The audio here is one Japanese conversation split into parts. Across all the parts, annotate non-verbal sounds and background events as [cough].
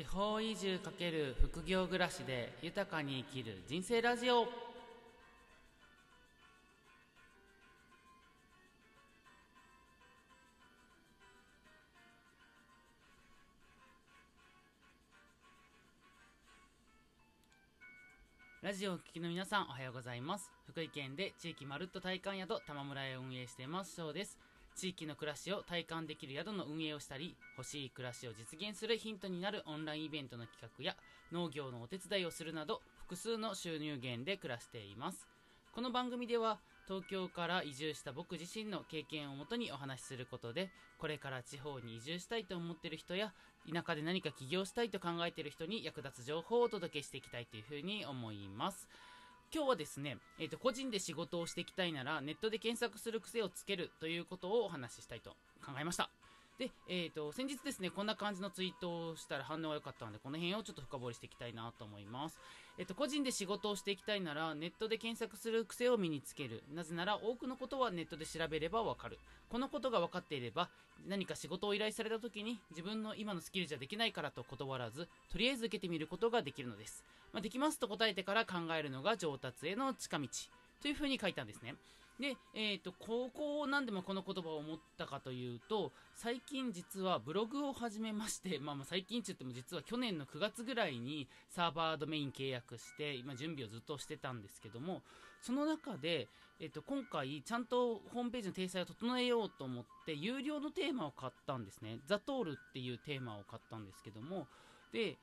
地方移住×副業暮らしで豊かに生きる人生ラジオ。ラジオをお聞きの皆さんおはようございます。福井県で地域まるっと体感宿玉村へ運営しています。翔です。地域の暮らしを体感できる宿の運営をしたり欲しい暮らしを実現するヒントになるオンラインイベントの企画や農業のお手伝いをするなど複数の収入源で暮らしています。この番組では東京から移住した僕自身の経験をもとにお話しすることでこれから地方に移住したいと思っている人や田舎で何か起業したいと考えている人に役立つ情報をお届けしていきたいというふうに思います。今日はですね、えーと、個人で仕事をしていきたいならネットで検索する癖をつけるということをお話ししたいと考えましたで、えーと、先日ですね、こんな感じのツイートをしたら反応が良かったので、この辺をちょっと深掘りしていきたいなと思います。えっ、と、個人で仕事をしていきたいなら、ネットで検索する癖を身につける。なぜなら、多くのことはネットで調べればわかる。このことが分かっていれば、何か仕事を依頼された時に、自分の今のスキルじゃできないからと断らず、とりあえず受けてみることができるのです。まあ、できますと答えてから考えるのが上達への近道。というふうに書いたんですね。で、えっ、ー、と、ここを何でもこの言葉を思ったかというと、最近実はブログを始めまして、[laughs] まあまあ最近って言っても実は去年の9月ぐらいにサーバードメイン契約して、今準備をずっとしてたんですけども、その中で、えっ、ー、と、今回ちゃんとホームページの体裁を整えようと思って、有料のテーマを買ったんですね。ザトールっていうテーマを買ったんですけども、で、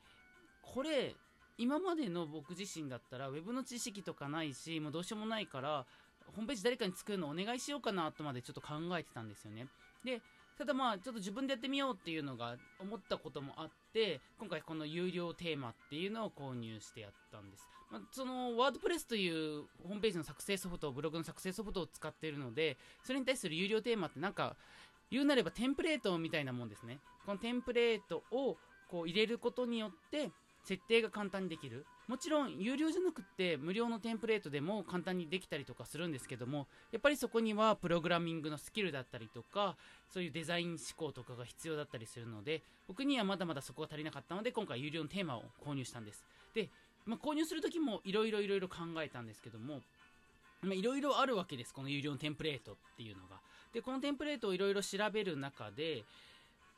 これ、今までの僕自身だったら、ウェブの知識とかないし、もうどうしようもないから、ホームページ誰かに作るのお願いしようかなとまでちょっと考えてたんですよね。で、ただまあ、ちょっと自分でやってみようっていうのが思ったこともあって、今回この有料テーマっていうのを購入してやったんです。まあ、その、ワードプレスというホームページの作成ソフト、ブログの作成ソフトを使っているので、それに対する有料テーマってなんか、言うなればテンプレートみたいなもんですね。このテンプレートをこう入れることによって、設定が簡単にできる。もちろん有料じゃなくって無料のテンプレートでも簡単にできたりとかするんですけどもやっぱりそこにはプログラミングのスキルだったりとかそういうデザイン思考とかが必要だったりするので僕にはまだまだそこが足りなかったので今回有料のテーマを購入したんです。で、まあ、購入する時もいろいろいろいろ考えたんですけどもいろいろあるわけです。この有料のテンプレートっていうのが。でこのテンプレートをいろいろ調べる中で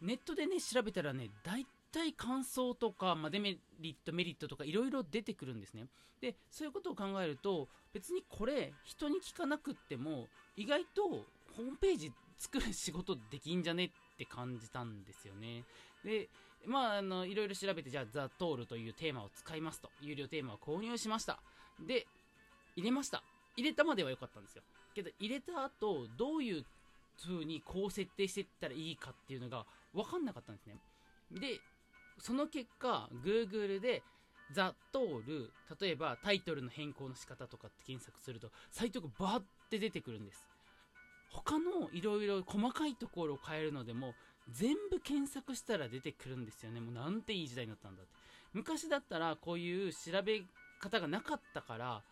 ネットでね調べたらね大対感想とか、まあ、デメリット、メリットとかいろいろ出てくるんですね。で、そういうことを考えると、別にこれ、人に聞かなくっても、意外とホームページ作る仕事できんじゃねって感じたんですよね。で、まあ、あの、いろいろ調べて、じゃあ、ザ・トールというテーマを使いますと。有料テーマを購入しました。で、入れました。入れたまでは良かったんですよ。けど、入れた後、どういう風にこう設定していったらいいかっていうのが分かんなかったんですね。で、その結果、Google でザ・トール、例えばタイトルの変更の仕方とかって検索すると、サイトがバーって出てくるんです。他のいろいろ細かいところを変えるのでも、全部検索したら出てくるんですよね。もうなんていい時代になったんだって。昔だったらこういう調べ方がなかったから、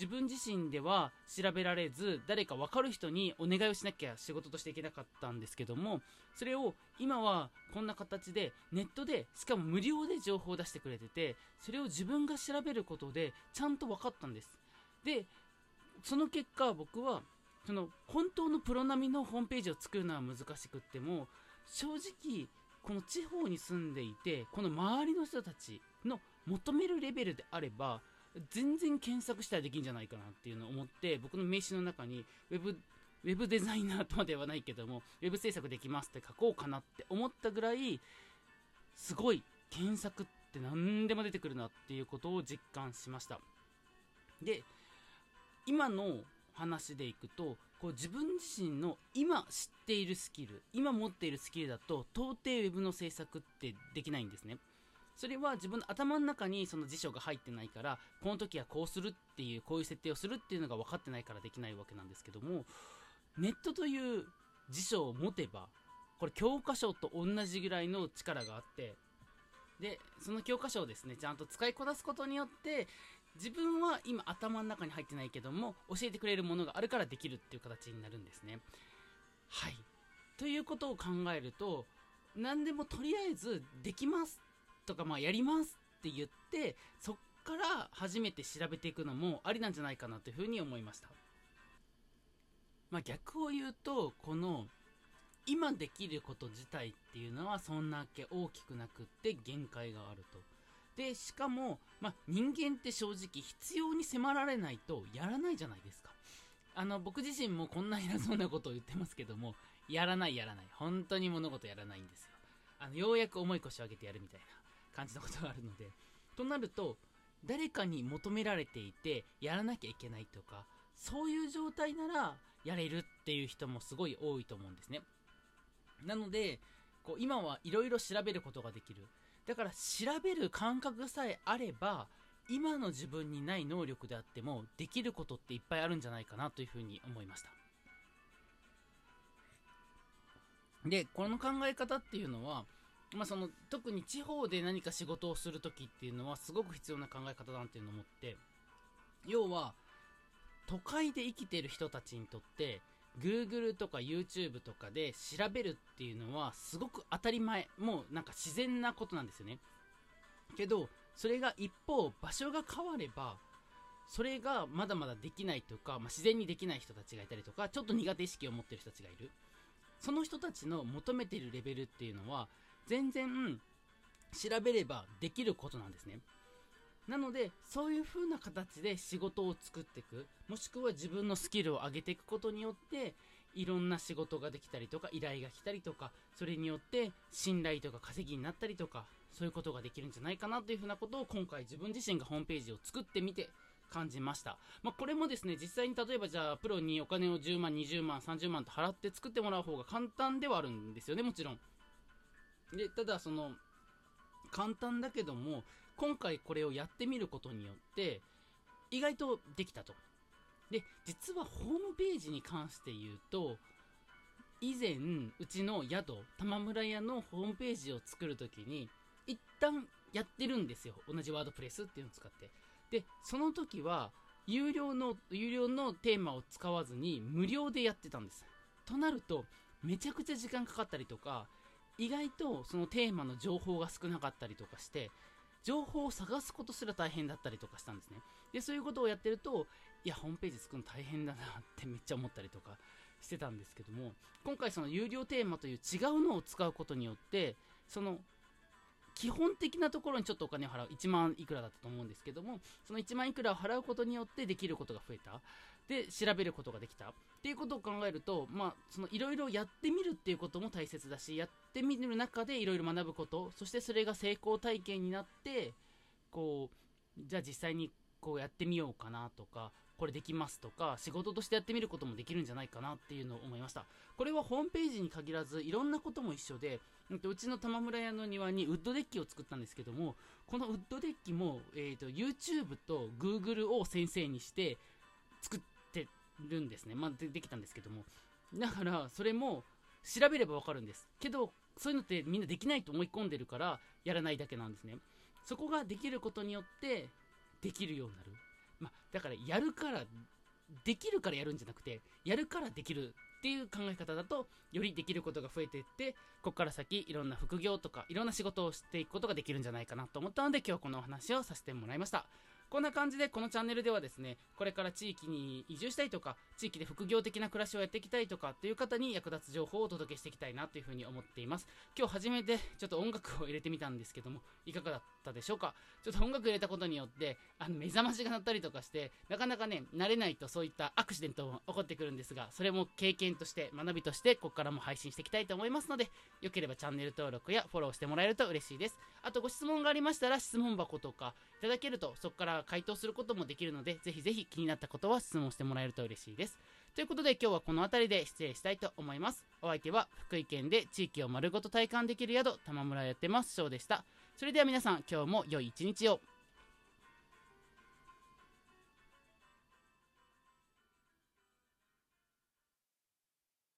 自分自身では調べられず誰か分かる人にお願いをしなきゃ仕事としていけなかったんですけどもそれを今はこんな形でネットでしかも無料で情報を出してくれててそれを自分が調べることでちゃんと分かったんです。でその結果僕はその本当のプロ並みのホームページを作るのは難しくっても正直この地方に住んでいてこの周りの人たちの求めるレベルであれば全然検索したらできんじゃないかなっていうのを思って僕の名刺の中にウェブウェブデザイナーとまではないけどもウェブ制作できますって書こうかなって思ったぐらいすごい検索って何でも出てくるなっていうことを実感しました。で今の話でいくとこう自分自身の今知っているスキル今持っているスキルだと到底ウェブの制作ってできないんですね。それは自分の頭の中にその辞書が入ってないからこの時はこうするっていうこういう設定をするっていうのが分かってないからできないわけなんですけどもネットという辞書を持てばこれ教科書と同じぐらいの力があってでその教科書をですねちゃんと使いこなすことによって自分は今頭の中に入ってないけども教えてくれるものがあるからできるっていう形になるんですね。はい。ということを考えると何でもとりあえずできますとかまあやりますって言ってそっから初めて調べていくのもありなんじゃないかなというふうに思いました。まあ逆を言うとこの今できること自体っていうのはそんなわけ大きくなくって限界があると。でしかも、まあ、人間って正直必要に迫られないとやらないじゃないですか。あの僕自身もこんな偉そうなことを言ってますけどもやらないやらない。本当に物事やらないんですよ。あのようやく重い腰を上げてやるみたいな。感じのことがあるので。となると誰かに求められていてやらなきゃいけないとかそういう状態ならやれるっていう人もすごい多いと思うんですね。なのでこう今はいろいろ調べることができる。だから調べる感覚さえあれば今の自分にない能力であってもできることっていっぱいあるんじゃないかなというふうに思いました。でこの考え方っていうのは、まあ、その特に地方で何か仕事をする時っていうのはすごく必要な考え方だなっていうのを思って要は都会で生きてる人たちにとって Google とか YouTube とかで調べるっていうのはすごく当たり前。もうなんか自然なことなんですよね。けどそれが一方場所が変わればそれがまだまだできないとか、まあ、自然にできない人たちがいたりとかちょっと苦手意識を持ってる人たちがいる。その人たちの求めてるレベルっていうのは全然調べればできることなんですね。なのでそういう風な形で仕事を作っていく。もしくは自分のスキルを上げていくことによっていろんな仕事ができたりとか依頼が来たりとかそれによって信頼とか稼ぎになったりとかそういうことができるんじゃないかなというふうなことを今回自分自身がホームページを作ってみて感じました、まあ、これもですね実際に例えばじゃあプロにお金を10万20万30万と払って作ってもらう方が簡単ではあるんですよねもちろん。でただその簡単だけども今回これをやってみることによって意外とできたと。で実はホームページに関して言うと以前うちの宿玉村屋のホームページを作るときに一旦やってるんですよ。同じワードプレスっていうのを使って。でその時は有料の有料のテーマを使わずに無料でやってたんです。となるとめちゃくちゃ時間かかったりとか意外とそのテーマの情報が少なかったりとかして情報を探すことすら大変だったりとかしたんですね。でそういうことをやってるといやホームページ作るの大変だなって [laughs] めっちゃ思ったりとかしてたんですけども今回その有料テーマという違うのを使うことによってその基本的なところにちょっとお金を払う1万いくらだったと思うんですけどもその1万いくらを払うことによってできることが増えた。で調べることができた。っていうことを考えるとまあそのいろいろやってみるっていうことも大切だしやってみる中でいろいろ学ぶことそしてそれが成功体験になってこうじゃあ実際にこうやってみようかなとかこれできますとか仕事としてやってみることもできるんじゃないかなっていうのを思いましたこれはホームページに限らずいろんなことも一緒でうちの玉村屋の庭にウッドデッキを作ったんですけどもこのウッドデッキも、えーと、YouTube と Google を先生にして作ってるんですね。まあ、でできたんですけども。だから、それも調べればわかるんです。けど、そういうのってみんなできないと思い込んでるから、やらないだけなんですね。そこができることによって、できるようになる。まあ、だから、やるから、できるからやるんじゃなくて、やるからできるっていう考え方だと、よりできることが増えていって、ここから先、いろんな副業とか、いろんな仕事をしていくことができるんじゃないかなと思ったので、今日このお話をさせてもらいました。こんな感じでこのチャンネルではですね、これから地域に移住したいとか、地域で副業的な暮らしをやっていきたいとかっていう方に役立つ情報をお届けしていきたいなというふうに思っています。今日初めてちょっと音楽を入れてみたんですけども、いかがだったでしょうか？ちょっと音楽入れたことによって、あの目覚ましが鳴ったりとかして、なかなかね、慣れないとそういったアクシデントも起こってくるんですが、それも経験として、学びとして、ここからも配信していきたいと思いますので、よければチャンネル登録やフォローしてもらえると嬉しいです。あとご質問がありましたら、質問箱とかいただけると、そこから回答することももできるので、ぜひぜひ気になったことは質問してもらえると嬉しいです。ということで今日はこの辺りで失礼したいと思います。お相手は福井県で地域を丸ごと体感できる宿、玉村やってます、翔でした。それでは皆さん、今日も良い一日を。